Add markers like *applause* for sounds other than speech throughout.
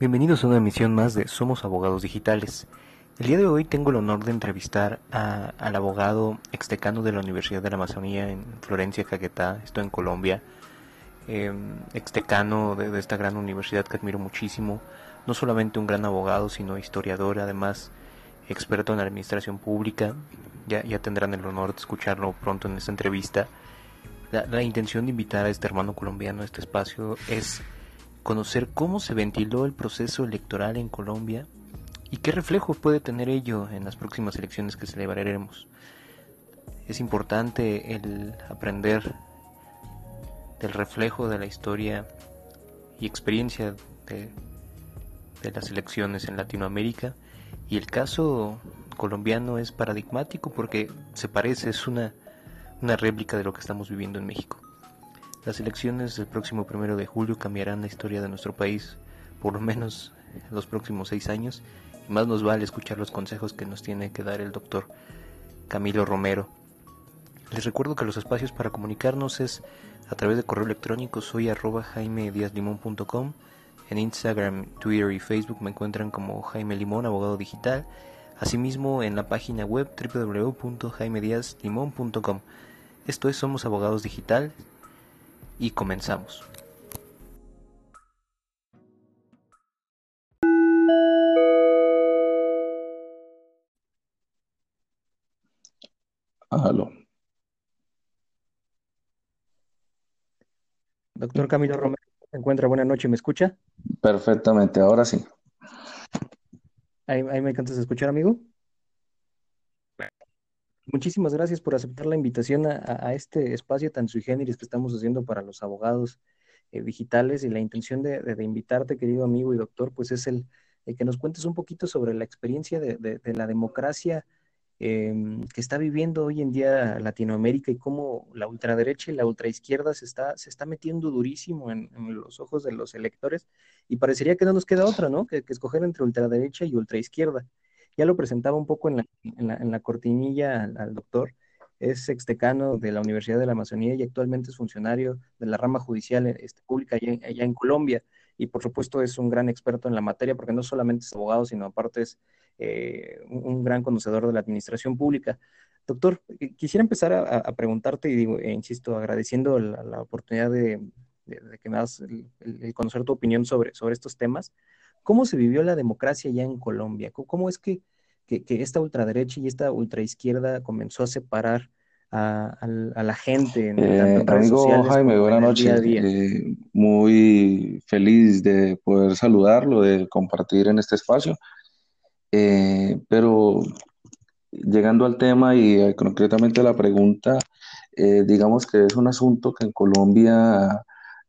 Bienvenidos a una emisión más de Somos Abogados Digitales. El día de hoy tengo el honor de entrevistar al abogado extecano de la Universidad de la Amazonía en Florencia, Caquetá, esto en Colombia, eh, de, esta gran universidad que admiro muchísimo, no solamente un gran abogado, sino historiador, además experto en administración pública, ya, ya tendrán el honor de escucharlo pronto en esta entrevista. La intención de invitar a este hermano colombiano a este espacio es conocer cómo se ventiló el proceso electoral en Colombia y qué reflejo puede tener ello en las próximas elecciones que celebraremos. Es importante el aprender del reflejo de la historia y experiencia de, las elecciones en Latinoamérica y el caso colombiano es paradigmático porque se parece, es una, una réplica de lo que estamos viviendo en México. Las elecciones del próximo primero de julio cambiarán la historia de nuestro país, por lo menos en los próximos seis años, y más nos vale escuchar los consejos que nos tiene que dar el doctor Camilo Romero. Les recuerdo que los espacios para comunicarnos es a través de correo electrónico soy arroba en Instagram, Twitter y Facebook me encuentran como Jaime Limón, abogado digital, asimismo en la página web www.jaimediazlimon.com. Esto es Somos Abogados Digital, y comenzamos. Aló. Doctor Camilo Romero, ¿se encuentra? Buenas noches, ¿me escucha? Perfectamente, ahora sí. Ahí, ahí me encantas escuchar, amigo. Muchísimas gracias por aceptar la invitación a, este espacio tan sui generis que estamos haciendo para los abogados eh, digitales y la intención de, invitarte, querido amigo y doctor, pues es el, que nos cuentes un poquito sobre la experiencia de, la democracia em, que está viviendo hoy en día Latinoamérica y cómo la ultraderecha y la ultraizquierda se está, se está metiendo durísimo en, los ojos de los electores y parecería que no nos queda otra, ¿no? Que escoger entre ultraderecha y ultraizquierda ya lo presentaba un poco en la, en la, cortinilla al, doctor, es extecano de la Universidad de la Amazonía y actualmente es funcionario de la rama judicial este, pública allá, en Colombia. Y por supuesto es un gran experto en la materia porque no solamente es abogado, sino aparte es eh, un, gran conocedor de la administración pública. Doctor, eh, quisiera empezar a, preguntarte y digo, e insisto, agradeciendo la, oportunidad de, que me das el, conocer tu opinión sobre, sobre estos temas. ¿Cómo se vivió la democracia ya en Colombia? ¿Cómo es que, esta ultraderecha y esta ultraizquierda comenzó a separar a, la gente? En, eh, amigo Jaime, buenas noches. Eh, muy feliz de poder saludarlo, de compartir en este espacio. Eh, pero llegando al tema y concretamente a la pregunta, digamos que es un asunto que en Colombia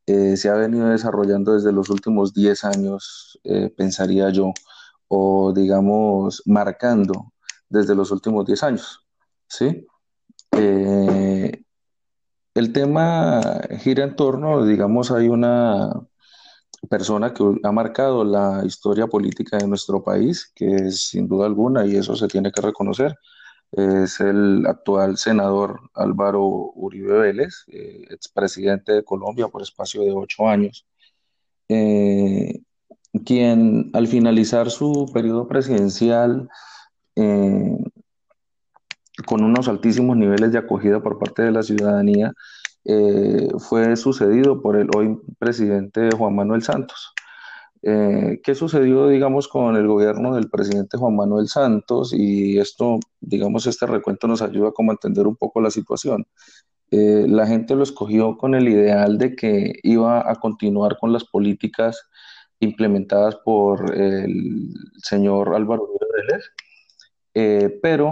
eh, se ha venido desarrollando desde los últimos 10 años, eh, pensaría yo, o digamos, marcando desde los últimos 10 años. ¿sí? Eh, el tema gira en torno, digamos, hay una persona que ha marcado la historia política de nuestro país, que es sin duda alguna, y eso se tiene que reconocer, es el actual senador Álvaro Uribe Vélez, eh, expresidente de Colombia por espacio de ocho años, eh, quien al finalizar su periodo presidencial eh, con unos altísimos niveles de acogida por parte de la ciudadanía, fue sucedido por el hoy presidente Juan Manuel Santos. Eh, ¿Qué sucedió, digamos, con el gobierno del presidente Juan Manuel Santos? Y esto, digamos, este recuento nos ayuda como a entender un poco la situación. Eh, la gente lo escogió con el ideal de que iba a continuar con las políticas implementadas por el señor Álvaro Vélez, eh, pero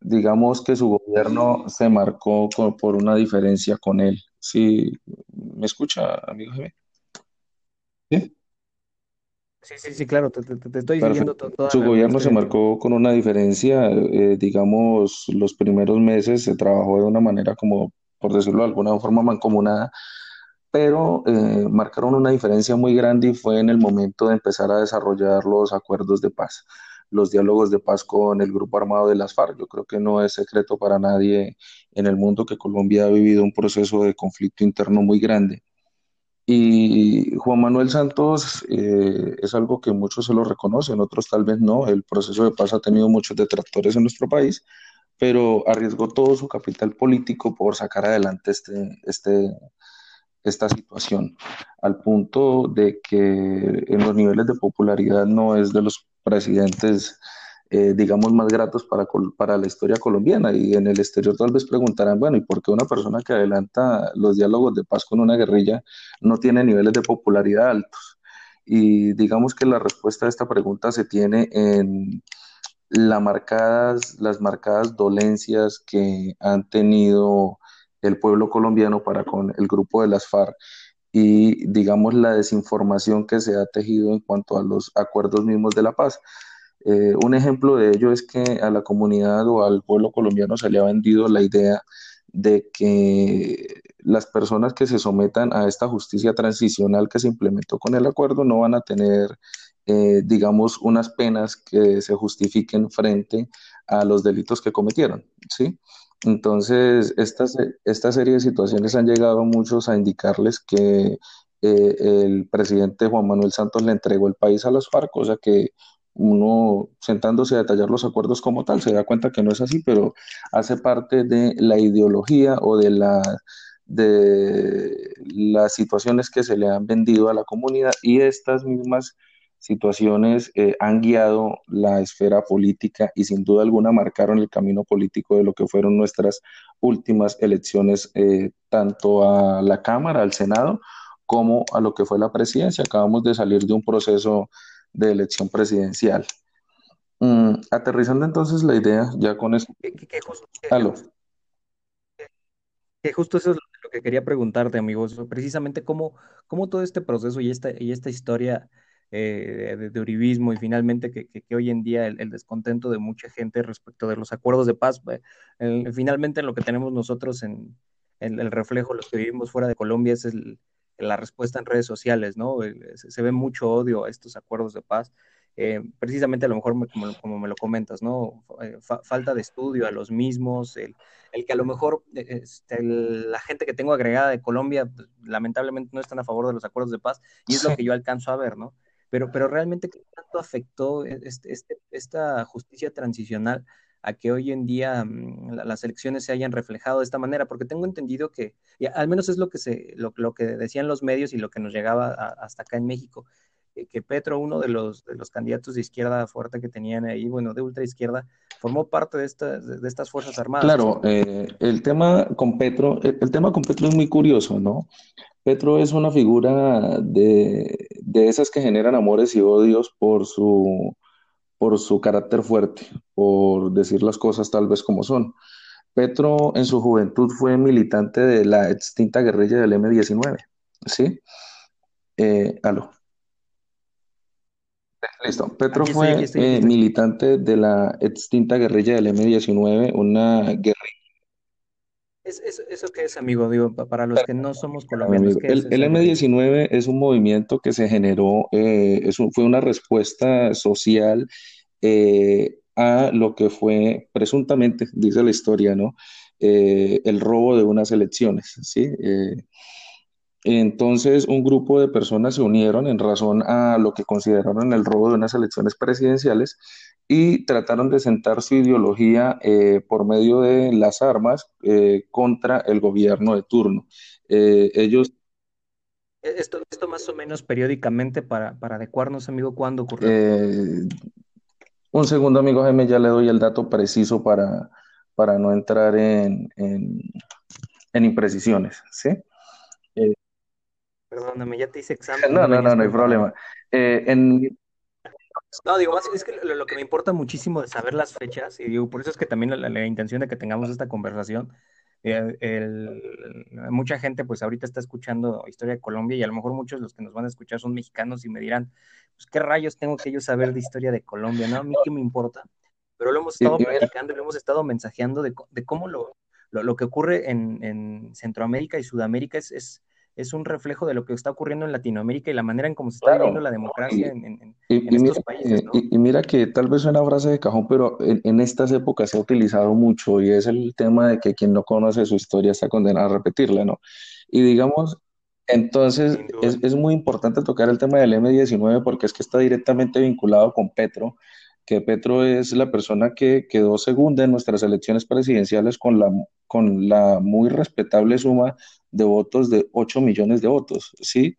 digamos que su gobierno se marcó por una diferencia con él. ¿Sí? ¿Me escucha, amigo ¿Sí? Sí, sí, sí, claro, te, estoy siguiendo toda Su gobierno se marcó con una diferencia, eh, digamos, los primeros meses se trabajó de una manera como, por decirlo de alguna forma, mancomunada, pero eh, marcaron una diferencia muy grande y fue en el momento de empezar a desarrollar los acuerdos de paz, los diálogos de paz con el grupo armado de las FARC. Yo creo que no es secreto para nadie en el mundo que Colombia ha vivido un proceso de conflicto interno muy grande Y Juan Manuel Santos eh, es algo que muchos se lo reconocen, otros tal vez no. El proceso de paz ha tenido muchos detractores en nuestro país, pero arriesgó todo su capital político por sacar adelante este, este, esta situación, al punto de que en los niveles de popularidad no es de los presidentes, eh, digamos, más gratos para, para la historia colombiana. Y en el exterior tal vez preguntarán, bueno, ¿y por qué una persona que adelanta los diálogos de paz con una guerrilla no tiene niveles de popularidad altos? Y digamos que la respuesta a esta pregunta se tiene en las marcadas dolencias que han tenido el pueblo colombiano para con el grupo de las FARC y digamos la desinformación que se ha tejido en cuanto a los acuerdos mismos de la paz. Eh, un ejemplo de ello es que a la comunidad o al pueblo colombiano se le ha vendido la idea de que las personas que se sometan a esta justicia transicional que se implementó con el acuerdo no van a tener, eh, digamos, unas penas que se justifiquen frente a los delitos que cometieron, ¿sí? Entonces, esta, esta serie de situaciones han llegado muchos a indicarles que eh, el presidente Juan Manuel Santos le entregó el país a las FARC, cosa que uno sentándose a detallar los acuerdos como tal se da cuenta que no es así, pero hace parte de la ideología o de la las situaciones que se le han vendido a la comunidad y estas mismas situaciones eh, han guiado la esfera política y sin duda alguna marcaron el camino político de lo que fueron nuestras últimas elecciones, eh, tanto a la Cámara, al Senado, como a lo que fue la presidencia. Acabamos de salir de un proceso de elección presidencial. Mm, aterrizando entonces la idea, ya con eso. Que, justo, eso es lo que quería preguntarte, amigos, precisamente cómo, cómo todo este proceso y esta, y esta historia eh, de, uribismo y finalmente que, que, hoy en día el, descontento de mucha gente respecto de los acuerdos de paz, eh, finalmente lo que tenemos nosotros en, el reflejo, los que vivimos fuera de Colombia, es la respuesta en redes sociales, ¿no? se, ve mucho odio a estos acuerdos de paz. Eh, precisamente a lo mejor como, me lo comentas, ¿no? falta de estudio a los mismos, el, el que a lo mejor este, la gente que tengo agregada de Colombia pues, lamentablemente no están a favor de los acuerdos de paz y es lo que yo alcanzo a ver, ¿no? pero, pero realmente qué tanto afectó e, este, este, esta justicia transicional a que hoy en día mm, las elecciones se hayan reflejado de esta manera, porque tengo entendido que, al menos es lo que, se, lo, que decían los medios y lo que nos llegaba hasta acá en México, que Petro, uno de los, de los candidatos de izquierda fuerte que tenían ahí, bueno, de ultra izquierda, formó parte de, estas de estas Fuerzas Armadas. Claro, eh, el tema con Petro, el, tema con Petro es muy curioso, ¿no? Petro es una figura de, esas que generan amores y odios por su, por su carácter fuerte, por decir las cosas tal vez como son. Petro en su juventud fue militante de la extinta guerrilla del M-19, ¿sí? Eh, aló. Listo. Petro fue eh, militante de la extinta guerrilla del M-19, una guerrilla ¿Eso qué es, amigo? Digo, para los que no somos colombianos. el, M19 es un movimiento que se generó, eh, fue una respuesta social eh, a lo que fue presuntamente, dice la historia, ¿no? Eh, el robo de unas elecciones, ¿sí? Entonces, un grupo de personas se unieron en razón a lo que consideraron el robo de unas elecciones presidenciales y trataron de sentar su ideología eh, por medio de las armas eh, contra el gobierno de turno. Eh, ellos... E-, esto, esto más o menos periódicamente para, para adecuarnos, amigo, ¿cuándo ocurrió? Un segundo, amigo Jaime, ya le doy el dato preciso para, para no entrar en, en, imprecisiones, ¿sí? Perdóname, ya te hice examen. No, no, no, no hay problema. en, no, digo, más es que lo, que me importa muchísimo de saber las fechas, y digo, por eso es que también la, intención de que tengamos esta conversación, mucha gente pues ahorita está escuchando Historia de Colombia y a lo mejor muchos de los que nos van a escuchar son mexicanos y me dirán, pues qué rayos tengo que yo saber de Historia de Colombia, ¿no? A mí qué me importa. Pero lo hemos estado platicando y lo hemos estado mensajeando de, cómo lo, lo, que ocurre en, en, Centroamérica y Sudamérica es, es es un reflejo de lo que está ocurriendo en Latinoamérica y la manera en cómo se está viviendo la democracia en, estos países. Y, mira que tal vez suena frase de cajón, pero en, estas épocas se ha utilizado mucho y es el tema de que quien no conoce su historia está condenado a repetirla, ¿no? Y digamos, Entonces, es, es, muy importante tocar el tema del M19 porque es que está directamente vinculado con Petro, que Petro es la persona que quedó segunda en nuestras elecciones presidenciales con la, con la muy respetable suma de votos de 8 millones de votos, ¿sí?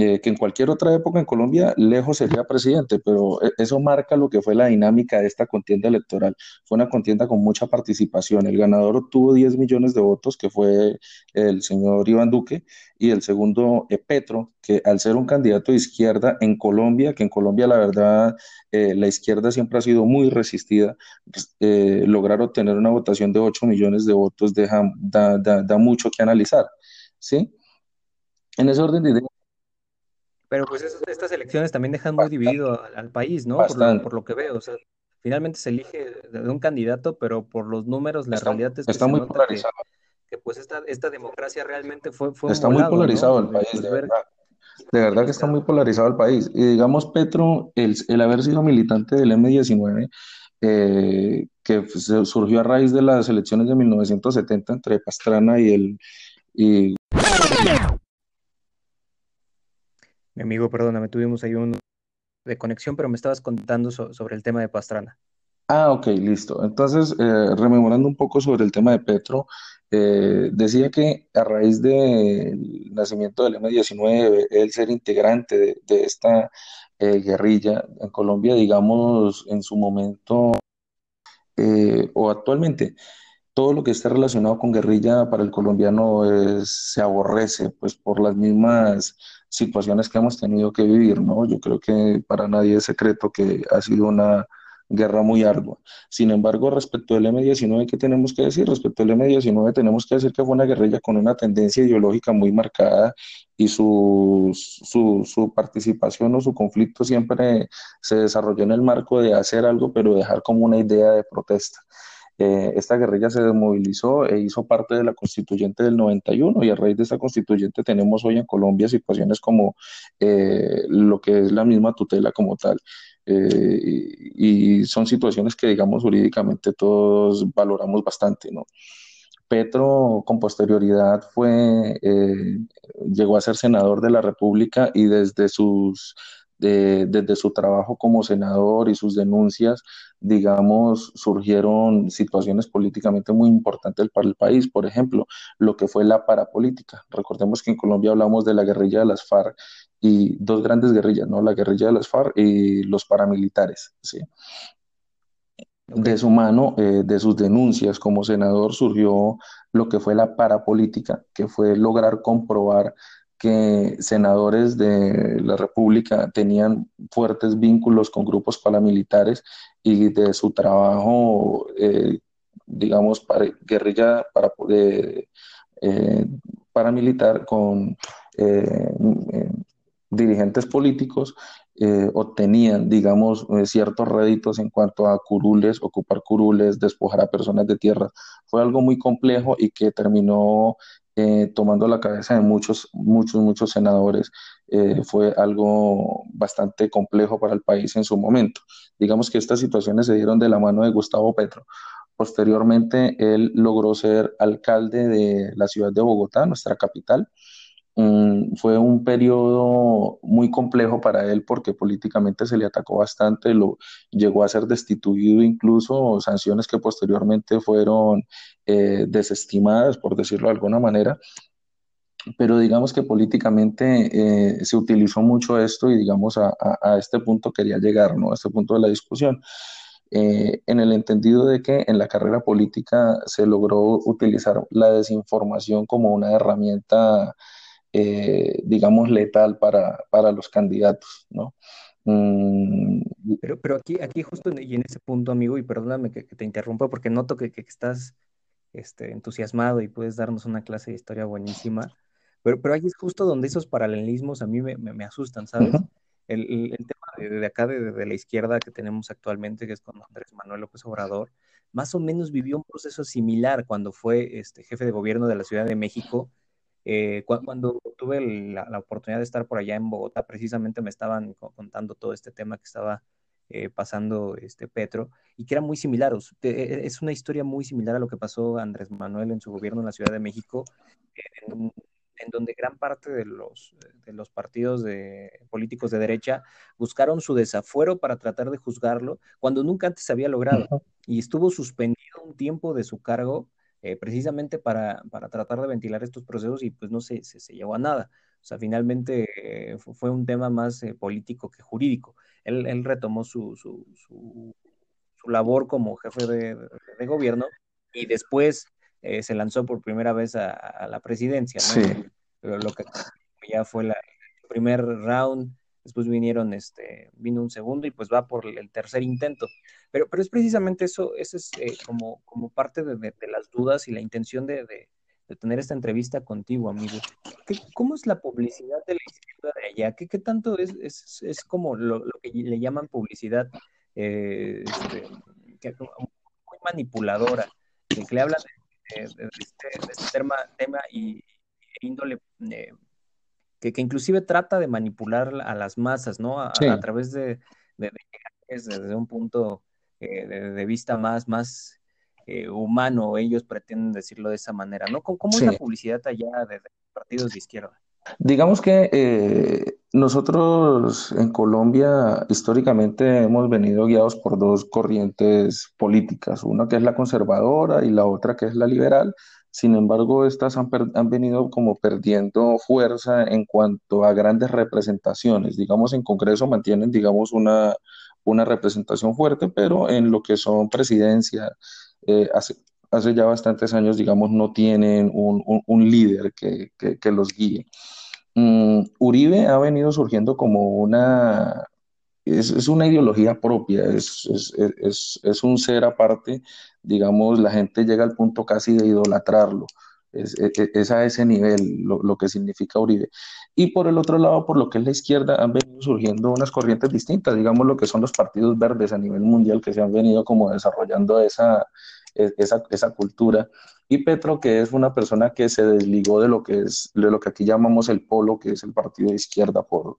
Eh, que en cualquier otra época en Colombia lejos sería presidente, pero e, eso marca lo que fue la dinámica de esta contienda electoral. Fue una contienda con mucha participación. El ganador obtuvo 10 millones de votos, que fue el señor Iván Duque, y el segundo, eh, Petro, que al ser un candidato de izquierda en Colombia, que en Colombia la verdad eh, la izquierda siempre ha sido muy resistida, pues, lograr obtener una votación de 8 millones de votos deja, da, da, da mucho que analizar. ¿sí? En ese orden de ideas, pero pues estas elecciones también dejan muy dividido al, país, ¿no? Por lo, que veo, o sea, finalmente se elige de un candidato, pero por los números la realidad es que está muy polarizado. Que, pues esta, esta democracia realmente fue, fue Está muy polarizado el país, de verdad. De verdad que está muy polarizado el país. Y digamos, Petro, el, el haber sido militante del M19, eh, que surgió a raíz de las elecciones de 1970 entre Pastrana y el... Y Mi amigo, perdóname, tuvimos ahí un de conexión, pero me estabas contando sobre el tema de Pastrana. Ah, ok, listo. Entonces, eh, rememorando un poco sobre el tema de Petro, eh, decía que a raíz del nacimiento del M-19, el ser integrante de, esta eh, guerrilla en Colombia, digamos, en su momento o actualmente, todo lo que esté relacionado con guerrilla para el colombiano se aborrece, pues por las mismas situaciones que hemos tenido que vivir, ¿no? Yo creo que para nadie es secreto que ha sido una guerra muy ardua. Sin embargo, respecto al M-19, ¿qué tenemos que decir? Respecto al M-19 tenemos que decir que fue una guerrilla con una tendencia ideológica muy marcada y su, su, su, participación o su conflicto siempre se desarrolló en el marco de hacer algo, pero dejar como una idea de protesta. Eh, esta guerrilla se desmovilizó e hizo parte de la constituyente del 91 y a raíz de esta constituyente tenemos hoy en Colombia situaciones como eh, lo que es la misma tutela como tal. Eh, y, son situaciones que, digamos, jurídicamente todos valoramos bastante, ¿no? Petro con posterioridad fue, llegó a ser senador de la República y desde sus desde su trabajo como senador y sus denuncias, digamos, surgieron situaciones políticamente muy importantes para el país. Por ejemplo, lo que fue la parapolítica. Recordemos que en Colombia hablamos de la guerrilla de las FARC y dos grandes guerrillas, ¿no? La guerrilla de las FARC y los paramilitares, ¿sí? De su mano, eh, de sus denuncias como senador, surgió lo que fue la parapolítica, que fue lograr comprobar que senadores de la República tenían fuertes vínculos con grupos paramilitares y de su trabajo, eh, digamos, para, guerrilla para, eh, paramilitar con eh, dirigentes políticos obtenían, digamos, ciertos réditos en cuanto a curules, ocupar curules, despojar a personas de tierra. Fue algo muy complejo y que terminó eh, tomando la cabeza de muchos, muchos, muchos senadores, eh, fue algo bastante complejo para el país en su momento. Digamos que estas situaciones se dieron de la mano de Gustavo Petro. Posteriormente, él logró ser alcalde de la ciudad de Bogotá, nuestra capital, Mm, fue un periodo muy complejo para él porque políticamente se le atacó bastante, lo llegó a ser destituido incluso, sanciones que posteriormente fueron eh, desestimadas, por decirlo de alguna manera. Pero digamos que políticamente eh, se utilizó mucho esto y digamos a, este punto quería llegar, ¿no? A este punto de la discusión. Eh, en el entendido de que en la carrera política se logró utilizar la desinformación como una herramienta eh, digamos, letal para, para, los candidatos, ¿no? Mm, pero, pero aquí, aquí justo y en ese punto, amigo, y perdóname que, te interrumpa porque noto que, que, estás este, entusiasmado y puedes darnos una clase de historia buenísima, pero, pero ahí es justo donde esos paralelismos a mí me, me, asustan, ¿sabes? el, el, tema de, acá, de, de, la izquierda que tenemos actualmente, que es con Andrés Manuel López Obrador, más o menos vivió un proceso similar cuando fue este, jefe de gobierno de la Ciudad de México eh, cuando tuve la, oportunidad de estar por allá en Bogotá, precisamente me estaban contando todo este tema que estaba eh, pasando este Petro y que era muy similar. E, e, es una historia muy similar a lo que pasó Andrés Manuel en su gobierno en la Ciudad de México, en, en donde gran parte de los, de los partidos de, políticos de derecha buscaron su desafuero para tratar de juzgarlo, cuando nunca antes había logrado. Y estuvo suspendido un tiempo de su cargo eh, precisamente para, para, tratar de ventilar estos procesos y pues no se, se, llevó a nada. O sea, finalmente eh, fue un tema más eh, político que jurídico. Él, él retomó su, su, su, labor como jefe de, de, gobierno y después se lanzó por primera vez a, la presidencia, ¿no? Pero lo que ya fue la, el primer round, después vinieron, este, vino un segundo y pues va por el tercer intento. Pero, pero es precisamente eso, eso es eh, como, como parte de, las dudas y la intención de, de, tener esta entrevista contigo, amigo. ¿Cómo es la publicidad de la izquierda de allá? ¿Qué, qué tanto es, es, es como lo, lo, que le llaman publicidad eh, este, muy manipuladora, que le habla de, este, este, tema, tema y, índole eh, que, que, inclusive trata de manipular a las masas, ¿no? A, a través de, de, desde un punto eh, de, vista más, más eh, humano, ellos pretenden decirlo de esa manera, ¿no? ¿Cómo, cómo es la publicidad allá de, partidos de izquierda? Digamos que nosotros en Colombia históricamente hemos venido guiados por dos corrientes políticas, una que es la conservadora y la otra que es la liberal, sin embargo, estas han, venido como perdiendo fuerza en cuanto a grandes representaciones. Digamos, en Congreso mantienen, digamos, una, representación fuerte, pero en lo que son presidencia, eh, hace, ya bastantes años, digamos, no tienen un, líder que, que, los guíe. Mm, Uribe ha venido surgiendo como una, es, es, una ideología propia, es, es, es, un ser aparte, digamos, la gente llega al punto casi de idolatrarlo. Es, a ese nivel lo, lo, que significa Uribe. Y por el otro lado, por lo que es la izquierda, han venido surgiendo unas corrientes distintas, digamos lo que son los partidos verdes a nivel mundial que se han venido como desarrollando esa, esa, esa cultura. Y Petro, que es una persona que se desligó de lo que es de lo que aquí llamamos el polo, que es el partido de izquierda por,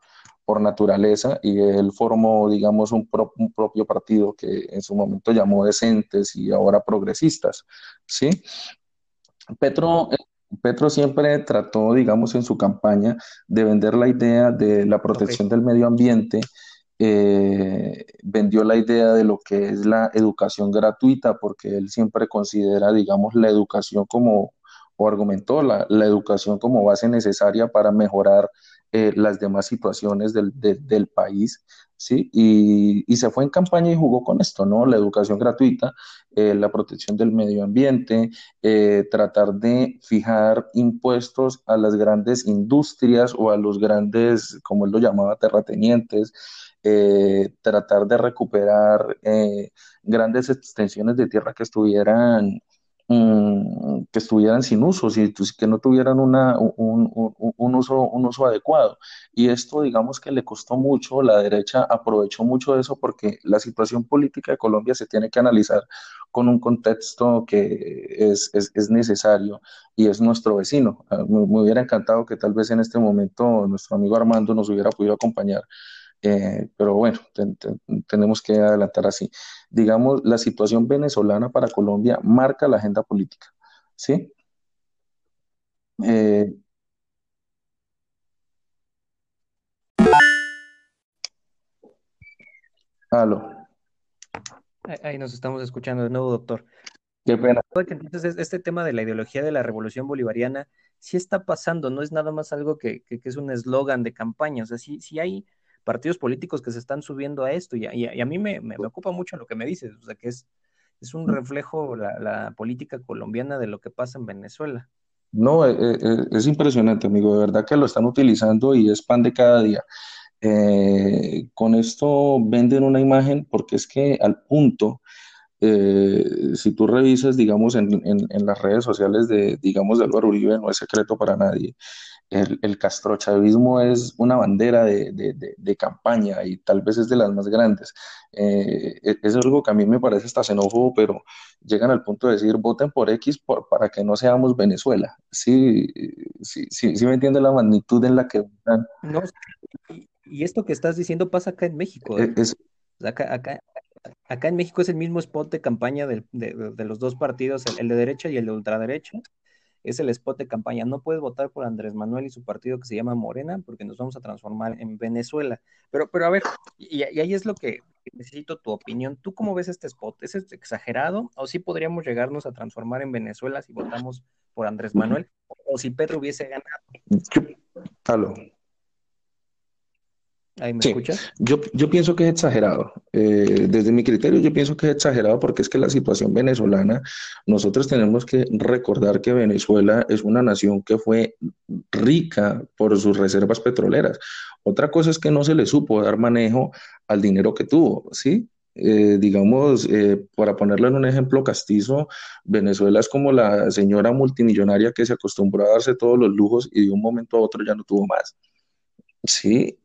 por naturaleza y él formó, digamos, un, un, propio partido que en su momento llamó decentes y ahora progresistas, ¿sí? Petro, Petro siempre trató, digamos, en su campaña de vender la idea de la protección del medio ambiente, eh, vendió la idea de lo que es la educación gratuita, porque él siempre considera, digamos, la educación como, o argumentó la, la educación como base necesaria para mejorar eh, las demás situaciones del, del país, ¿sí? Y, y, se fue en campaña y jugó con esto, ¿no? La educación gratuita, eh, la protección del medio ambiente, eh, tratar de fijar impuestos a las grandes industrias o a los grandes, como él lo llamaba, terratenientes, tratar de recuperar grandes extensiones de tierra que estuvieran Mm, que estuvieran sin uso, que no tuvieran una, un, un, uso, un uso adecuado. Y esto, digamos que le costó mucho, la derecha aprovechó mucho eso porque la situación política de Colombia se tiene que analizar con un contexto que es, es, es necesario y es nuestro vecino. Ah, me, hubiera encantado que tal vez en este momento nuestro amigo Armando nos hubiera podido acompañar eh, pero bueno, tenemos que adelantar así. Digamos, la situación venezolana para Colombia marca la agenda política, ¿sí? Eh, aló. Ahí nos estamos escuchando de nuevo, doctor. Qué pena. Entonces, este tema de la ideología de la revolución bolivariana sí está pasando, no es nada más algo que, que, es un eslogan de campaña, o sea, sí, sí hay partidos políticos que se están subiendo a esto y a, mí me, me, ocupa mucho lo que me dices, o sea, que es, es un reflejo la, política colombiana de lo que pasa en Venezuela. No, eh, eh, es impresionante, amigo, de verdad que lo están utilizando y es pan de cada día. Eh, con esto venden una imagen porque es que al punto, si tú revisas, digamos, en, en, en, las redes sociales de, digamos, de Álvaro Uribe, no es secreto para nadie, el, el castrochavismo es una bandera de, de, de, campaña y tal vez es de las más grandes. Eh, e, es algo que a mí me parece hasta xenófobo, pero llegan al punto de decir, voten por X por, para que no seamos Venezuela. Sí, sí, sí, sí me entiende la magnitud en la que. No, y esto que estás diciendo pasa acá en México. ¿eh? Es, acá, acá, acá, en México es el mismo spot de campaña de, los dos partidos, el, de derecha y el de ultraderecha es el spot de campaña. No puedes votar por Andrés Manuel y su partido que se llama Morena porque nos vamos a transformar en Venezuela. Pero, pero a ver, y, ahí es lo que necesito tu opinión. ¿Tú cómo ves este spot? ¿Es exagerado o sí podríamos llegarnos a transformar en Venezuela si votamos por Andrés Manuel o si Pedro hubiese ganado? Sí. Yo, yo pienso que es exagerado. Eh, desde mi criterio, yo pienso que es exagerado porque es que la situación venezolana, nosotros tenemos que recordar que Venezuela es una nación que fue rica por sus reservas petroleras. Otra cosa es que no se le supo dar manejo al dinero que tuvo, ¿sí? Eh, digamos, eh, para ponerlo en un ejemplo castizo, Venezuela es como la señora multimillonaria que se acostumbró a darse todos los lujos y de un momento a otro ya no tuvo más. Sí,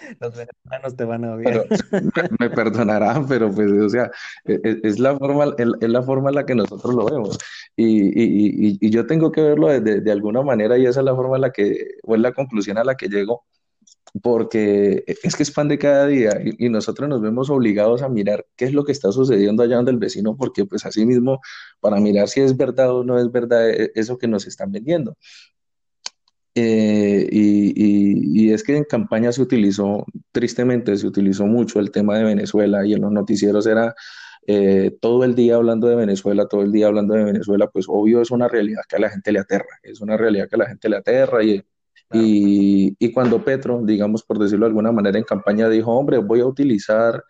*laughs* los venezolanos te van a odiar. *laughs* me, perdonarán, pero pues, o sea, e, e, es, la forma, es, la forma en la que nosotros lo vemos. Y, y, yo tengo que verlo de, de, alguna manera y esa es la forma en la que, o es la conclusión a la que llego, porque es que es pan de cada día y, nosotros nos vemos obligados a mirar qué es lo que está sucediendo allá donde el vecino, porque pues así mismo, para mirar si es verdad o no es verdad e, eso que nos están vendiendo. Eh, y, es que en campaña se utilizó, tristemente se utilizó mucho el tema de Venezuela y en los noticieros era eh, todo el día hablando de Venezuela, todo el día hablando de Venezuela, pues obvio es una realidad que a la gente le aterra, es una realidad que a la gente le aterra y, y, cuando Petro, digamos por decirlo de alguna manera, en campaña dijo, hombre, voy a utilizar,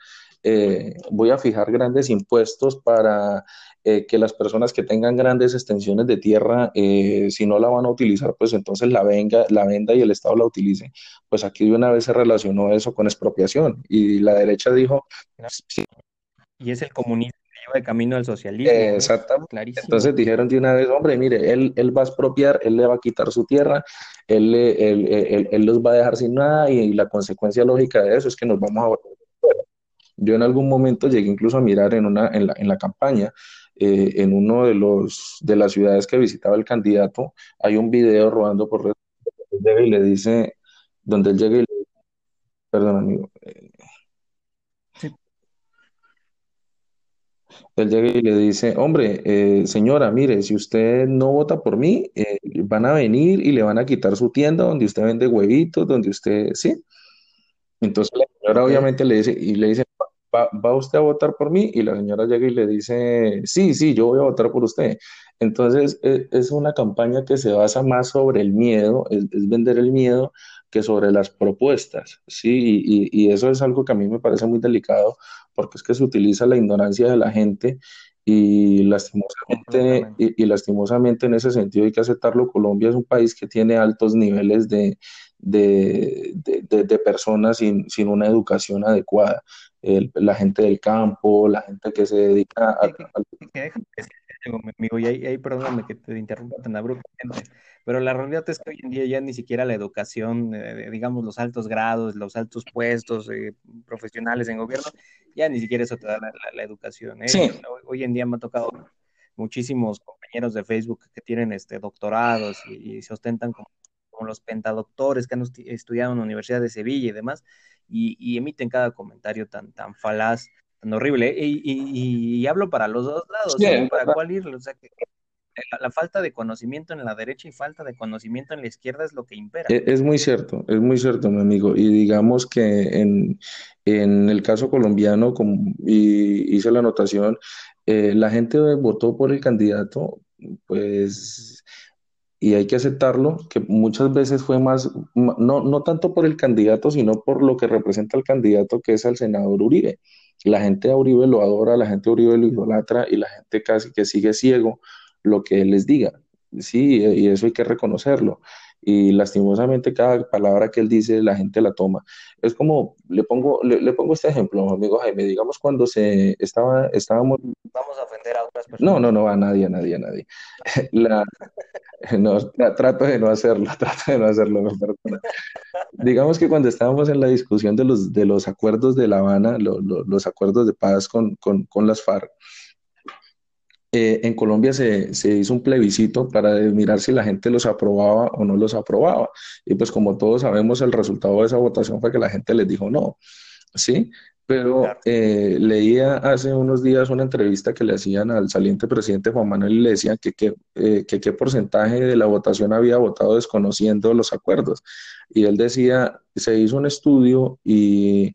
eh, voy a fijar grandes impuestos para eh, que las personas que tengan grandes extensiones de tierra, eh, si no la van a utilizar, pues entonces la, venga, la venda y el Estado la utilice. Pues aquí de una vez se relacionó eso con expropiación y la derecha dijo... Y es el comunismo que lleva de camino al socialismo. exactamente. Entonces dijeron de una vez, hombre, mire, él, él va a expropiar, él le va a quitar su tierra, él, él, él, los va a dejar sin nada y, la consecuencia lógica de eso es que nos vamos a... Yo en algún momento llegué incluso a mirar en, una, en, la, en la campaña eh, en uno de los de las ciudades que visitaba el candidato, hay un video rodando por redes y le dice, donde él llega y le dice, perdón amigo, eh, él llega y le dice, hombre, eh, señora, mire, si usted no vota por mí, van a venir y le van a quitar su tienda donde usted vende huevitos, donde usted, sí. Entonces la señora obviamente le dice, y le dice, ¿Va, usted a votar por mí? Y la señora llega y le dice, sí, sí, yo voy a votar por usted. Entonces, e, es, una campaña que se basa más sobre el miedo, es, vender el miedo que sobre las propuestas, ¿sí? Y, eso es algo que a mí me parece muy delicado porque es que se utiliza la ignorancia de la gente y lastimosamente, y, lastimosamente en ese sentido hay que aceptarlo, Colombia es un país que tiene altos niveles de, de, personas sin, sin, una educación adecuada la gente del campo, la gente que se dedica a... Amigo, y ahí, perdóname que te interrumpa tan abruptamente, pero la realidad es que hoy en día ya ni siquiera la educación, eh, digamos, los altos grados, los altos puestos eh, profesionales en gobierno, ya ni siquiera eso te da la, educación. ¿eh? Sí. Hoy, en día me ha tocado muchísimos compañeros de Facebook que tienen este, doctorados y, se ostentan como, como, los pentadoctores que han estudiado en la Universidad de Sevilla y demás, y, emiten cada comentario tan, tan falaz, tan horrible. Y, hablo para los dos lados, para cuál ir. O sea, que la, falta de conocimiento en la derecha y falta de conocimiento en la izquierda es lo que impera. E, es, muy cierto, es muy cierto, mi amigo. Y digamos que en, el caso colombiano, como, y hice la anotación, eh, la gente votó por el candidato, pues y hay que aceptarlo, que muchas veces fue más, no, no tanto por el candidato, sino por lo que representa el candidato, que es el senador Uribe. La gente de Uribe lo adora, la gente de Uribe lo idolatra y la gente casi que sigue ciego lo que él les diga. Sí, y eso hay que reconocerlo. Y lastimosamente cada palabra que él dice la gente la toma. Es como, le pongo, le, pongo este ejemplo, amigo Jaime, digamos cuando se estaba, estábamos... Vamos a ofender a otras personas. No, no, no, a nadie, a nadie, a nadie. *laughs* La, no, trato de no hacerlo, *laughs* trato de no hacerlo, me perdona. Digamos que cuando estábamos en la discusión de los, de los acuerdos de La Habana, los acuerdos de paz con, con, con las FARC, eh, en Colombia se, se, hizo un plebiscito para mirar si la gente los aprobaba o no los aprobaba. Y pues como todos sabemos, el resultado de esa votación fue que la gente les dijo no. ¿Sí? Pero eh, leía hace unos días una entrevista que le hacían al saliente presidente Juan Manuel y le decían que, eh, que, qué porcentaje de la votación había votado desconociendo los acuerdos. Y él decía, se hizo un estudio y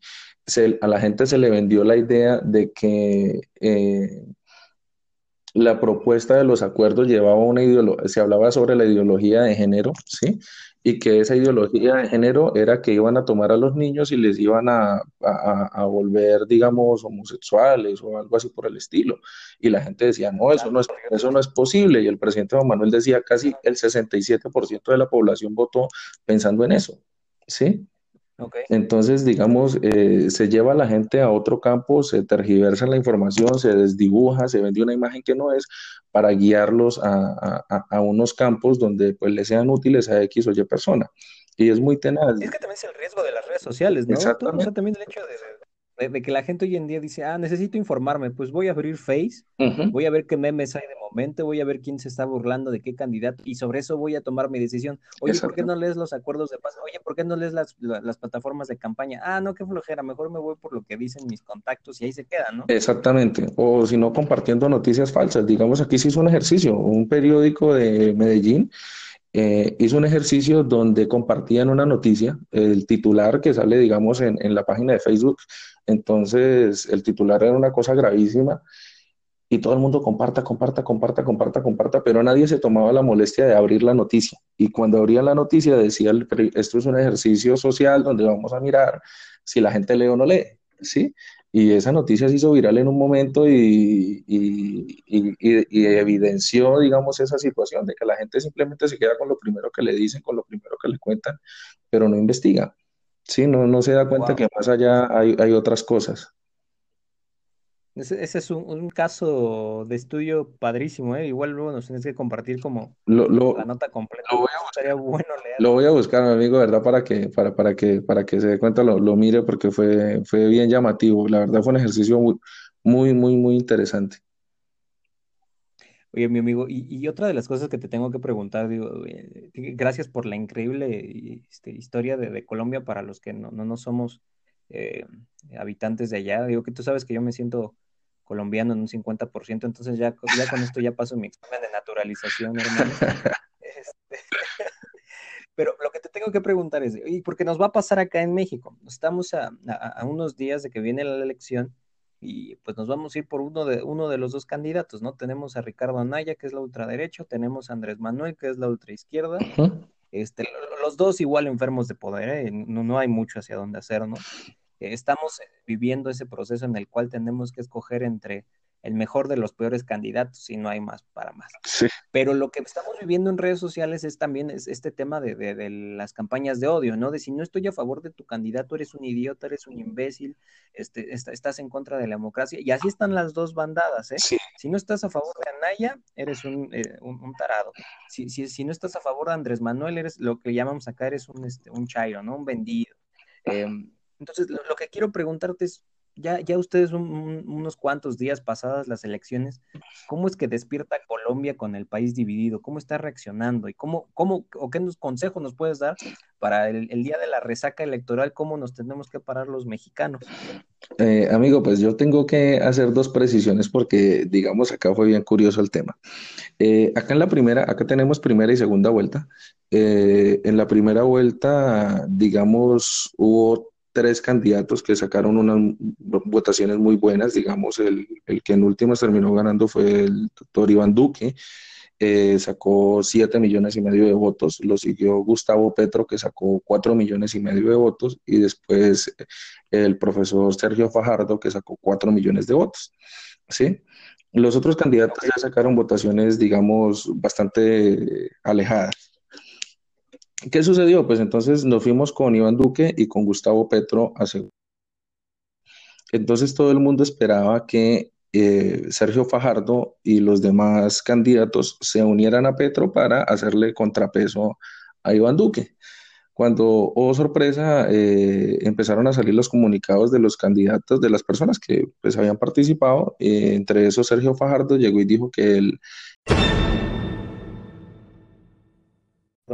a la gente se le vendió la idea de que eh, la propuesta de los acuerdos llevaba una ideología, se hablaba sobre la ideología de género, ¿sí? y que esa ideología de género era que iban a tomar a los niños y les iban a, volver, digamos, homosexuales o algo así por el estilo. Y la gente decía, no, eso no es, eso no es posible. Y el presidente Juan Manuel decía, casi el 67% de la población votó pensando en eso. ¿Sí? Entonces, digamos, eh, se lleva a la gente a otro campo, se tergiversa la información, se desdibuja, se vende una imagen que no es para guiarlos a, unos campos donde pues les sean útiles a X o Y persona. Y es muy tenaz. Es que también es el riesgo de las redes sociales, ¿no? Exactamente. también el hecho de de, que la gente hoy en día dice, ah, necesito informarme, pues voy a abrir Face, voy a ver qué memes hay de momento, voy a ver quién se está burlando de qué candidato y sobre eso voy a tomar mi decisión. Oye, ¿por qué no lees los acuerdos de paz? Oye, ¿por qué no lees las, las, plataformas de campaña? Ah, no, qué flojera, mejor me voy por lo que dicen mis contactos y ahí se queda, ¿no? Exactamente, o si no, compartiendo noticias falsas. Digamos, aquí se hizo un ejercicio, un periódico de Medellín eh, hizo un ejercicio donde compartían una noticia, el titular que sale, digamos, en, en, la página de Facebook. Entonces, el titular era una cosa gravísima y todo el mundo comparta, comparta, comparta, comparta, comparta, pero nadie se tomaba la molestia de abrir la noticia. Y cuando abrían la noticia decía, esto es un ejercicio social donde vamos a mirar si la gente lee o no lee, ¿sí? Y esa noticia se hizo viral en un momento y, evidenció, digamos, esa situación de que la gente simplemente se queda con lo primero que le dicen, con lo primero que le cuentan, pero no investiga. Sí, no, no se da cuenta que más allá hay, hay otras cosas. Ese, es un, caso de estudio padrísimo, ¿eh? Igual luego nos tienes que compartir como la nota completa. Lo voy a buscar, bueno Lo voy a buscar, mi amigo, ¿verdad? Para que, para, para que, para que se dé cuenta, lo, lo mire, porque fue, fue bien llamativo. La verdad fue un ejercicio muy, muy, muy, muy interesante. Oye, mi amigo, y, otra de las cosas que te tengo que preguntar, digo, eh, gracias por la increíble este, historia de, Colombia para los que no, no, somos eh, habitantes de allá. Digo que tú sabes que yo me siento colombiano en un 50%, entonces ya, ya con esto ya paso mi examen de naturalización, hermano. *laughs* Este, *laughs* pero lo que te tengo que preguntar es, ¿y por qué nos va a pasar acá en México? Estamos a, unos días de que viene la elección y pues nos vamos a ir por uno de, uno de los dos candidatos, ¿no? Tenemos a Ricardo Anaya, que es la ultraderecha, tenemos a Andrés Manuel, que es la ultraizquierda. Este, los dos igual enfermos de poder, ¿eh? no, no hay mucho hacia dónde hacer, ¿no? estamos viviendo ese proceso en el cual tenemos que escoger entre el mejor de los peores candidatos y no hay más para más. Pero lo que estamos viviendo en redes sociales es también este tema de, las campañas de odio, ¿no? De si no estoy a favor de tu candidato, eres un idiota, eres un imbécil, este, estás en contra de la democracia. Y así están las dos bandadas, ¿eh? Si no estás a favor de Anaya, eres un, eh, tarado. Si, si, no estás a favor de Andrés Manuel, eres lo que llamamos acá, eres un, este, un chairo, ¿no? Un vendido. Em, entonces, lo, que quiero preguntarte es, ya, ya ustedes unos cuantos días pasadas las elecciones, ¿cómo es que despierta Colombia con el país dividido? ¿Cómo está reaccionando? ¿Y cómo, cómo o qué consejos nos puedes dar para el, día de la resaca electoral? ¿Cómo nos tenemos que parar los mexicanos? Eh, amigo, pues yo tengo que hacer dos precisiones porque, digamos, acá fue bien curioso el tema. Eh, acá en la primera, acá tenemos primera y segunda vuelta. Eh, en la primera vuelta, digamos, hubo tres candidatos que sacaron unas votaciones muy buenas, digamos, el, que en últimas terminó ganando fue el doctor Iván Duque, eh, sacó siete millones y medio de votos, lo siguió Gustavo Petro, que sacó cuatro millones y medio de votos, y después el profesor Sergio Fajardo, que sacó cuatro millones de votos, ¿sí? Los otros candidatos ya sacaron votaciones, digamos, bastante alejadas. ¿Qué sucedió? Pues entonces nos fuimos con Iván Duque y con Gustavo Petro a Entonces todo el mundo esperaba que eh, Sergio Fajardo y los demás candidatos se unieran a Petro para hacerle contrapeso a Iván Duque. Cuando, oh sorpresa, eh, empezaron a salir los comunicados de los candidatos, de las personas que pues habían participado, eh, entre esos Sergio Fajardo llegó y dijo que él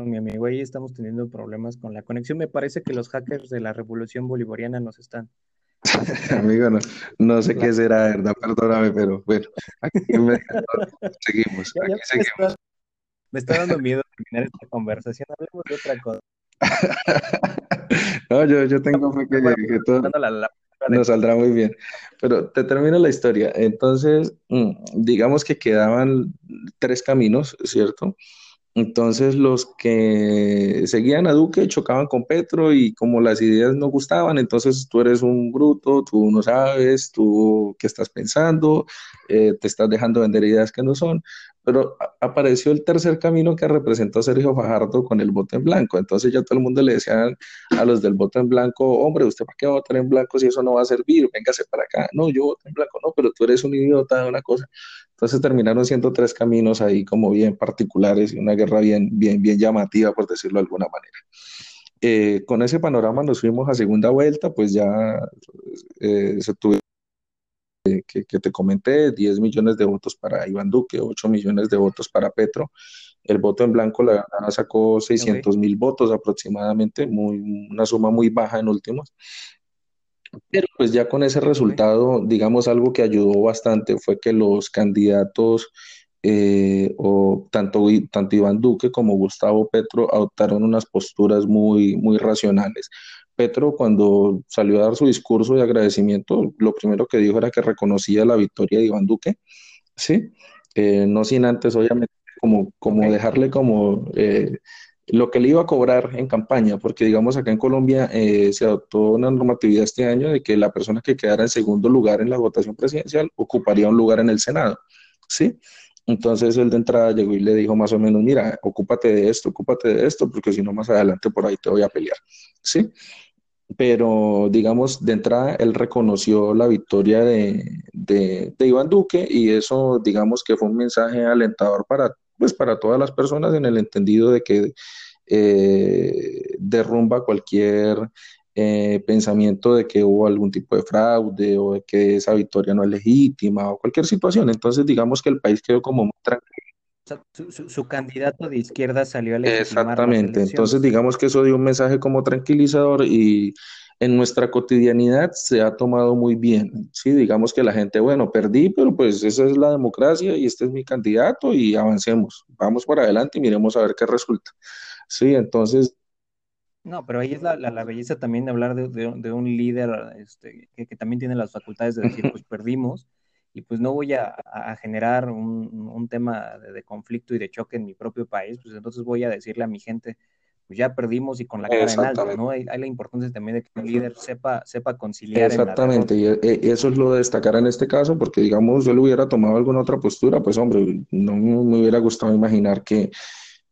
mi amigo, ahí estamos teniendo problemas con la conexión. Me parece que los hackers de la revolución bolivariana nos están *laughs* Amigo, no, no sé qué será, verdad, perdóname, pero bueno, aquí *laughs* seguimos, aquí seguimos. Me está dando miedo terminar esta conversación. Hablemos de otra cosa. *laughs* no, yo, yo tengo fe que, que todo nos saldrá muy bien. Pero te termino la historia. Entonces, mm, digamos que quedaban tres caminos, ¿cierto? Entonces los que seguían a Duque chocaban con Petro y como las ideas no gustaban, entonces tú eres un bruto, tú no sabes, tú qué estás pensando, eh, te estás dejando vender ideas que no son. Pero apareció el tercer camino que representó Sergio Fajardo con el voto en blanco. Entonces ya todo el mundo le decía a los del voto en blanco, hombre, ¿usted para qué va a votar en blanco si eso no va a servir? Véngase para acá. No, yo voto en blanco, no, pero tú eres un idiota una cosa. Entonces terminaron siendo tres caminos ahí como bien particulares y una guerra bien, bien, bien llamativa, por decirlo de alguna manera. Eh, con ese panorama nos fuimos a segunda vuelta, pues ya eh, se tuvo que, te comenté, 10 millones de votos para Iván Duque, 8 millones de votos para Petro. El voto en blanco la sacó 600 mil votos aproximadamente, muy, una suma muy baja en últimos. Pero pues ya con ese resultado, digamos, algo que ayudó bastante fue que los candidatos, eh, o tanto, tanto Iván Duque como Gustavo Petro adoptaron unas posturas muy, muy racionales. Petro, cuando salió a dar su discurso de agradecimiento, lo primero que dijo era que reconocía la victoria de Iván Duque, ¿sí? Eh, no sin antes, obviamente, como, como dejarle como eh, lo que le iba a cobrar en campaña, porque digamos acá en Colombia eh, se adoptó una normatividad este año de que la persona que quedara en segundo lugar en la votación presidencial ocuparía un lugar en el Senado, ¿sí? Entonces él de entrada llegó y le dijo más o menos, mira, ocúpate de esto, ocúpate de esto, porque si no más adelante por ahí te voy a pelear, ¿sí? Pero digamos, de entrada él reconoció la victoria de, de, de Iván Duque y eso digamos que fue un mensaje alentador para pues para todas las personas en el entendido de que eh, derrumba cualquier eh, pensamiento de que hubo algún tipo de fraude o de que esa victoria no es legítima o cualquier situación. Entonces, digamos que el país quedó como muy tranquilo. Su, candidato de izquierda salió a Exactamente, entonces digamos que eso dio un mensaje como tranquilizador y en nuestra cotidianidad se ha tomado muy bien. Sí, digamos que la gente, bueno, perdí, pero pues esa es la democracia y este es mi candidato y avancemos, vamos por adelante y miremos a ver qué resulta. Sí, entonces... No, pero ahí es la, la, belleza también de hablar de, de, un líder este, que, que, también tiene las facultades de decir, pues perdimos y pues no voy a, a generar un, un tema de, de conflicto y de choque en mi propio país, pues entonces voy a decirle a mi gente, pues ya perdimos y con la cara en alto, ¿no? Hay, la importancia también de que el líder sepa, sepa conciliar. Exactamente, y eh, eso es lo de destacar en este caso, porque digamos, yo le hubiera tomado alguna otra postura, pues hombre, no me hubiera gustado imaginar que,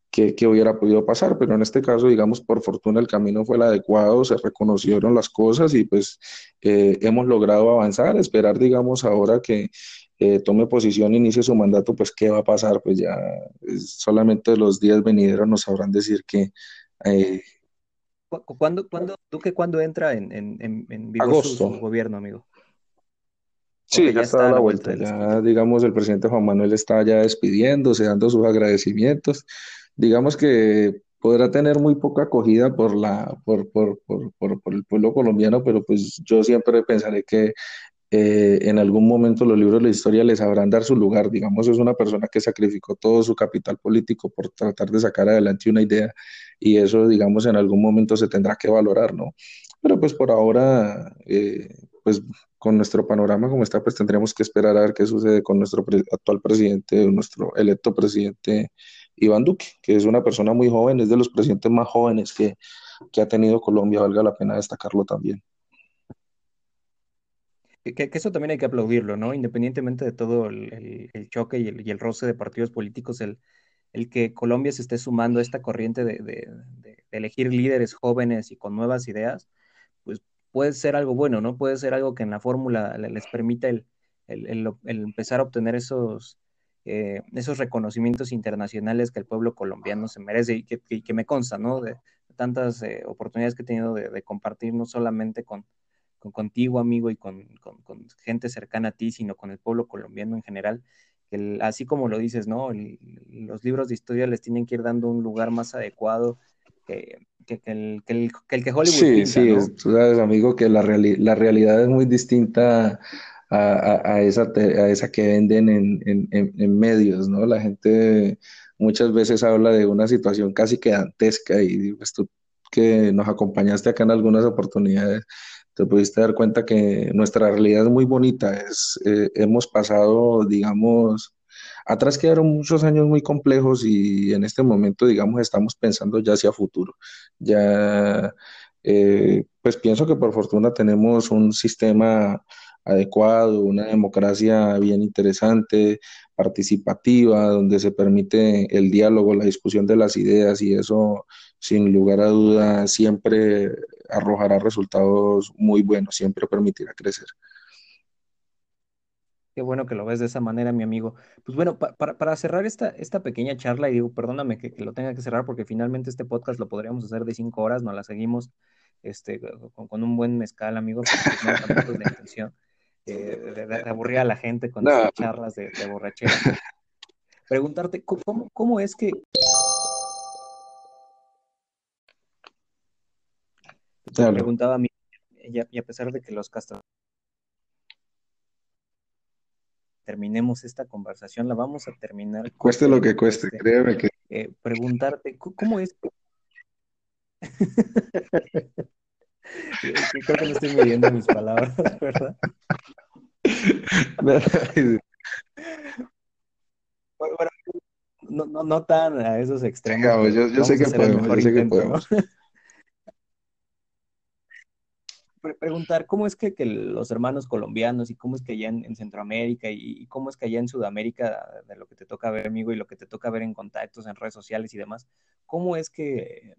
que, hubiera podido pasar, pero en este caso, digamos, por fortuna el camino fue el adecuado, se reconocieron las cosas y pues eh, hemos logrado avanzar, esperar, digamos, ahora que eh, tome posición, inicie su mandato, pues qué va a pasar, pues ya solamente los días venideros nos sabrán decir que eh, ¿Cuándo, cuándo, Duque cuándo entra en, en, en vigor su, gobierno, amigo? Sí, ya, está a la vuelta. Ya, digamos, el presidente Juan Manuel está ya despidiéndose, dando sus agradecimientos. Digamos que podrá tener muy poca acogida por, la, por, por, por, por, el pueblo colombiano, pero pues yo siempre pensaré que eh, en algún momento los libros de la historia les sabrán dar su lugar. Digamos, es una persona que sacrificó todo su capital político por tratar de sacar adelante una idea y eso, digamos, en algún momento se tendrá que valorar, ¿no? Pero pues por ahora, eh, pues con nuestro panorama como está, pues tendremos que esperar a ver qué sucede con nuestro actual presidente, nuestro electo presidente Iván Duque, que es una persona muy joven, es de los presidentes más jóvenes que, que ha tenido Colombia, valga la pena destacarlo también que, eso también hay que aplaudirlo, ¿no? Independientemente de todo el, choque y el, roce de partidos políticos, el, que Colombia se esté sumando a esta corriente de, elegir líderes jóvenes y con nuevas ideas, pues puede ser algo bueno, ¿no? Puede ser algo que en la fórmula les permita el, empezar a obtener esos, eh, esos reconocimientos internacionales que el pueblo colombiano se merece y que, me consta, ¿no? De tantas eh, oportunidades que he tenido de compartir no solamente con con, contigo, amigo, y con, con, gente cercana a ti, sino con el pueblo colombiano en general. Que así como lo dices, ¿no? los libros de historia les tienen que ir dando un lugar más adecuado, que, que, el, que, que, Hollywood Sí, sí, tú sabes, amigo, que la, la realidad es muy distinta a, a, esa, a esa que venden en, en, en, medios, ¿no? La gente muchas veces habla de una situación casi que dantesca y pues tú que nos acompañaste acá en algunas oportunidades, te pudiste dar cuenta que nuestra realidad es muy bonita, es, eh, hemos pasado, digamos, atrás quedaron muchos años muy complejos y en este momento, digamos, estamos pensando ya hacia futuro. Ya, eh, pues pienso que por fortuna tenemos un sistema adecuado, una democracia bien interesante, participativa, donde se permite el diálogo, la discusión de las ideas y eso, sin lugar a duda, siempre arrojará resultados muy buenos, siempre permitirá crecer. Qué bueno que lo ves de esa manera, mi amigo. Pues bueno, para, cerrar esta, esta pequeña charla, y digo, perdóname que, lo tenga que cerrar porque finalmente este podcast lo podríamos hacer de cinco horas, no la seguimos este, con, un buen mezcal, amigo, porque no tampoco es la intención *laughs* eh, de, aburrir a la gente con estas charlas de, borrachera. Preguntarte, ¿cómo, cómo es que... Te preguntaba a mí, y a, pesar de que los castros terminemos esta conversación, la vamos a terminar. Cueste lo que cueste, este, créeme que. Eh, preguntarte, ¿cómo es? *laughs* Creo que no estoy midiendo mis palabras, *laughs* ¿verdad? no, no, no tan a esos extremos. yo, sé que podemos, yo sé que podemos preguntar cómo es que, los hermanos colombianos y cómo es que allá en, Centroamérica y, cómo es que allá en Sudamérica, de lo que te toca ver, amigo, y lo que te toca ver en contactos, en redes sociales y demás, cómo es que,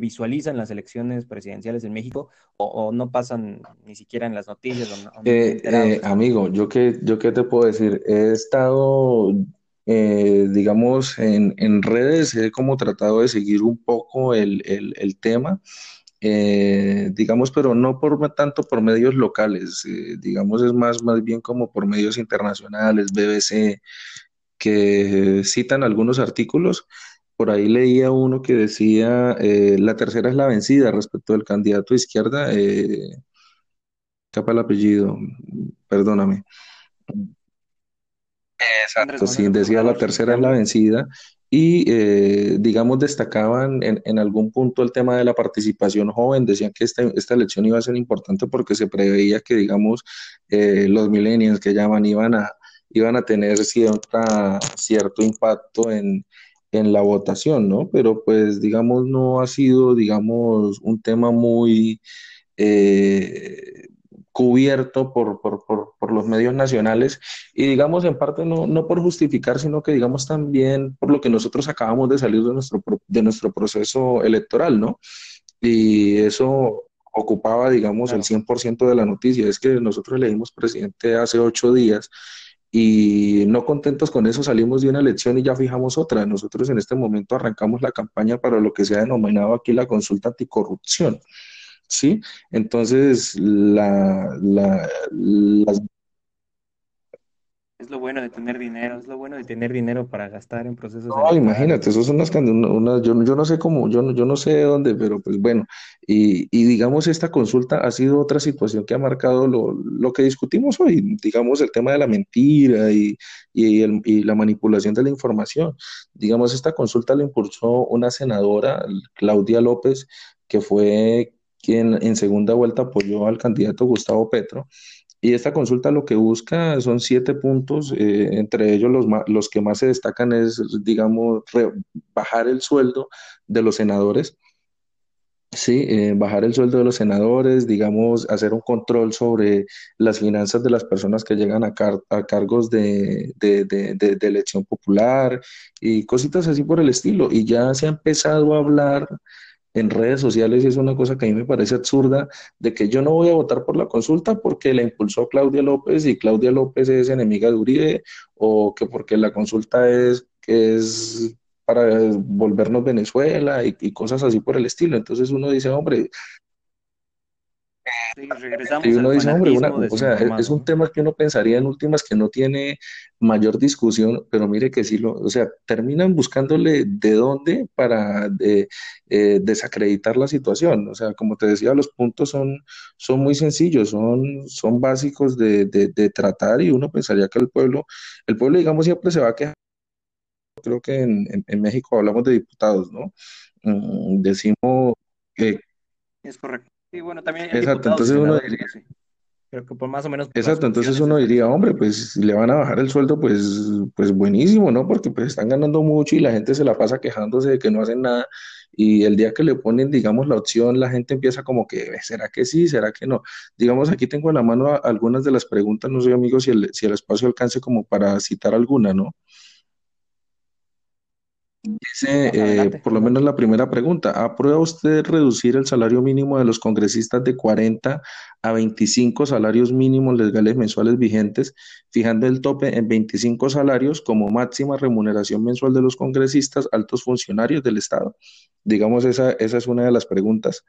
visualizan las elecciones presidenciales en México o, no pasan ni siquiera en las noticias. Eh, eh, amigo, yo qué, yo qué te puedo decir, he estado eh, digamos, en, redes he como tratado de seguir un poco el, el tema eh, digamos, pero no por tanto por medios locales, eh, digamos, es más, más bien como por medios internacionales, BBC, que citan algunos artículos. Por ahí leía uno que decía, eh, la tercera es la vencida respecto del candidato izquierda, capa el apellido, perdóname. Exacto, sí, decía la tercera es la vencida y, eh, digamos, destacaban en, en, algún punto el tema de la participación joven, decían que esta, esta elección iba a ser importante porque se preveía que, digamos, eh, los millennials que llaman iban a, iban a tener cierta, cierto impacto en, en la votación, ¿no? Pero pues, digamos, no ha sido, digamos, un tema muy... Eh, cubierto por, por, por, por, los medios nacionales y digamos en parte no, no, por justificar, sino que digamos también por lo que nosotros acabamos de salir de nuestro, de nuestro proceso electoral, ¿no? Y eso ocupaba, digamos, el 100% de la noticia. Es que nosotros elegimos presidente hace ocho días y no contentos con eso salimos de una elección y ya fijamos otra. Nosotros en este momento arrancamos la campaña para lo que se ha denominado aquí la consulta anticorrupción. ¿Sí? Entonces, la, la, las es lo bueno de tener dinero, es lo bueno de tener dinero para gastar en procesos. No, imagínate, eso son unas, una, yo, yo, no sé cómo, yo, yo no sé de dónde, pero pues bueno, y, y, digamos esta consulta ha sido otra situación que ha marcado lo, lo que discutimos hoy, digamos el tema de la mentira y, y, el, y la manipulación de la información. Digamos, esta consulta la impulsó una senadora, Claudia López, que fue quien en segunda vuelta apoyó al candidato Gustavo Petro. Y esta consulta lo que busca son siete puntos, eh, entre ellos los, los que más se destacan es, digamos, bajar el sueldo de los senadores, Sí, eh, bajar el sueldo de los senadores, digamos, hacer un control sobre las finanzas de las personas que llegan a, a cargos de, de, de, elección popular y cositas así por el estilo. Y ya se ha empezado a hablar en redes sociales y es una cosa que a mí me parece absurda, de que yo no voy a votar por la consulta porque la impulsó Claudia López y Claudia López es enemiga de Uribe, o que porque la consulta es, es para volvernos Venezuela y, cosas así por el estilo. Entonces uno dice, hombre, y uno dice, hombre, o sea, es, un tema que uno pensaría en últimas que no tiene mayor discusión, pero mire que sí lo, o sea, terminan buscándole de dónde para de, eh, desacreditar la situación. O sea, como te decía, los puntos son, son muy sencillos, son, son básicos de, de, tratar y uno pensaría que el pueblo, el pueblo, digamos, siempre se va a quejar. Creo que en, en, México hablamos de diputados, ¿no? Mm, decimos que... Es correcto. Sí, bueno, también Exacto, entonces uno diría, Creo que por más o menos. Exacto, entonces uno diría, hombre, pues si le van a bajar el sueldo, pues, pues buenísimo, ¿no? Porque pues están ganando mucho y la gente se la pasa quejándose de que no hacen nada. Y el día que le ponen, digamos, la opción, la gente empieza como que, ¿será que sí? ¿Será que no? Digamos, aquí tengo en la mano algunas de las preguntas, no sé, amigos, si el, si el espacio alcance como para citar alguna, ¿no? Dice, eh, por lo menos la primera pregunta, ¿aprueba usted reducir el salario mínimo de los congresistas de 40 a 25 salarios mínimos legales mensuales vigentes, fijando el tope en 25 salarios como máxima remuneración mensual de los congresistas, altos funcionarios del Estado? Digamos, esa, esa es una de las preguntas.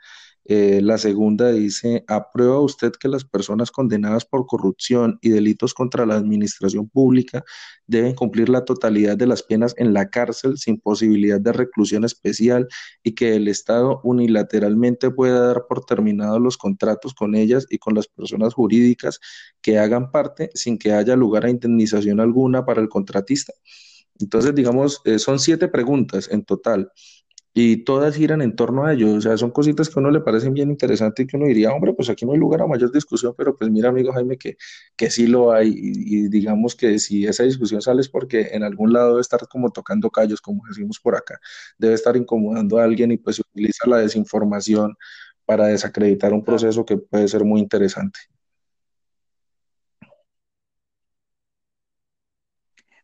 Eh, la segunda dice, ¿aprueba usted que las personas condenadas por corrupción y delitos contra la administración pública deben cumplir la totalidad de las penas en la cárcel sin posibilidad de reclusión especial y que el Estado unilateralmente pueda dar por terminados los contratos con ellas y con las personas jurídicas que hagan parte sin que haya lugar a indemnización alguna para el contratista? Entonces, digamos, eh, son siete preguntas en total y todas giran en torno a ello. O sea, son cositas que a uno le parecen bien interesantes y que uno diría, hombre, pues aquí no hay lugar a mayor discusión, pero pues mira, amigo Jaime, que, que sí lo hay y, digamos que si esa discusión sale es porque en algún lado debe estar como tocando callos, como decimos por acá, debe estar incomodando a alguien y pues utiliza la desinformación para desacreditar un proceso que puede ser muy interesante.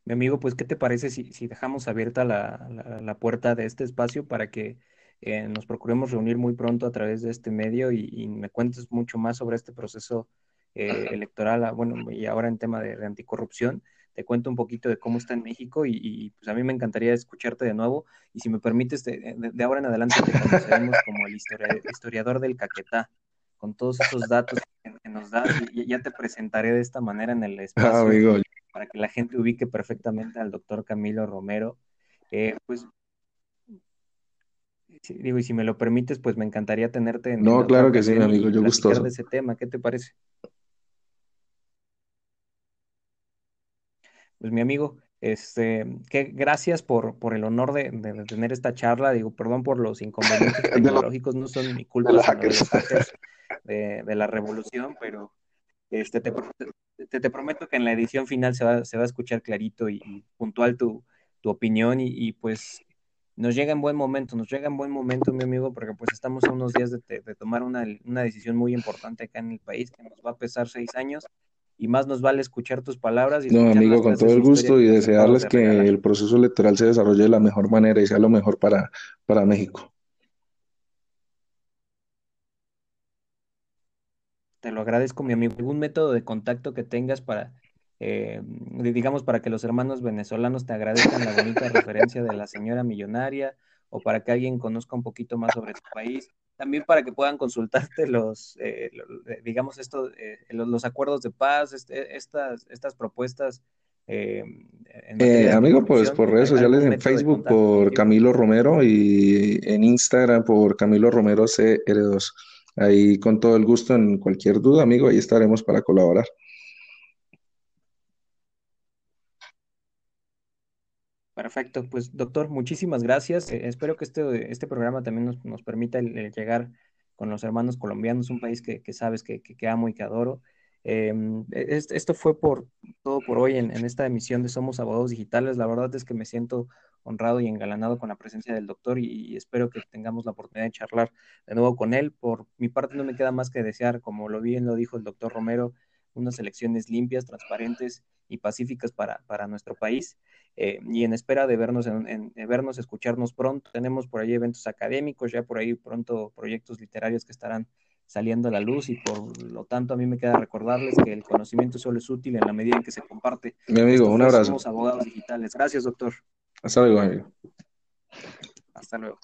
Mi amigo, pues, ¿qué te parece si, dejamos abierta la, puerta de este espacio para que eh, nos procuremos reunir muy pronto a través de este medio y, me cuentes mucho más sobre este proceso eh, electoral, ah, bueno, y ahora en tema de, anticorrupción? Te cuento un poquito de cómo está en México y, pues a mí me encantaría escucharte de nuevo y si me permites, de, ahora en adelante te conoceremos *laughs* como el historiador del Caquetá con todos esos datos que, nos das. Y ya te presentaré de esta manera en el ah, espacio para que la gente ubique perfectamente al doctor Camilo Romero. Eh, pues, digo, y si me lo permites, pues me encantaría tenerte en. No, claro que sí, mi amigo, yo gustoso. de ese tema, ¿qué te parece? Pues mi amigo, este, que gracias por, por el honor de, tener esta charla. Digo, perdón por los inconvenientes *laughs* tecnológicos, no son mi culpa, *laughs* de, de, la revolución, pero este, te, te, prometo que en la edición final se va, se va a escuchar clarito y, puntual tu, tu opinión y, pues nos llega en buen momento, nos llega en buen momento, mi amigo, porque pues estamos a unos días de, de tomar una, una, decisión muy importante acá en el país que nos va a pesar seis años y más nos vale escuchar tus palabras. Y no, amigo, con todo el gusto y desearles que el proceso electoral se desarrolle de la mejor manera y sea lo mejor para, para México. Te lo agradezco, mi amigo. ¿Algún método de contacto que tengas para, eh, digamos, para que los hermanos venezolanos te agradezcan la bonita referencia de la señora millonaria o para que alguien conozca un poquito más sobre tu país? También para que puedan consultarte los, eh, eh, digamos, estos, los, acuerdos de paz, este, estas, estas propuestas. amigo, pues por redes sociales en Facebook por Camilo Romero y en Instagram por Camilo Romero CR2. Ahí con todo el gusto en cualquier duda, amigo, ahí estaremos para colaborar. Perfecto, pues doctor, muchísimas gracias. Eh, espero que este, este programa también nos, permita llegar con los hermanos colombianos, un país que, sabes que, que, amo y que adoro. Em, e, esto fue por todo por hoy en, en, esta emisión de Somos Abogados Digitales. La verdad es que me siento honrado y engalanado con la presencia del doctor y, espero que tengamos la oportunidad de charlar de nuevo con él. Por mi parte no me queda más que desear, como lo bien lo dijo el doctor Romero, unas elecciones limpias, transparentes y pacíficas para, para nuestro país. Eh, y en espera de vernos, en, vernos, escucharnos pronto. Tenemos por ahí eventos académicos, ya por ahí pronto proyectos literarios que estarán saliendo a la luz y por lo tanto a mí me queda recordarles que el conocimiento solo es útil en la medida en que se comparte. Mi amigo, un abrazo. Somos abogados digitales. Gracias, doctor. Hasta luego, amigo. Hasta luego.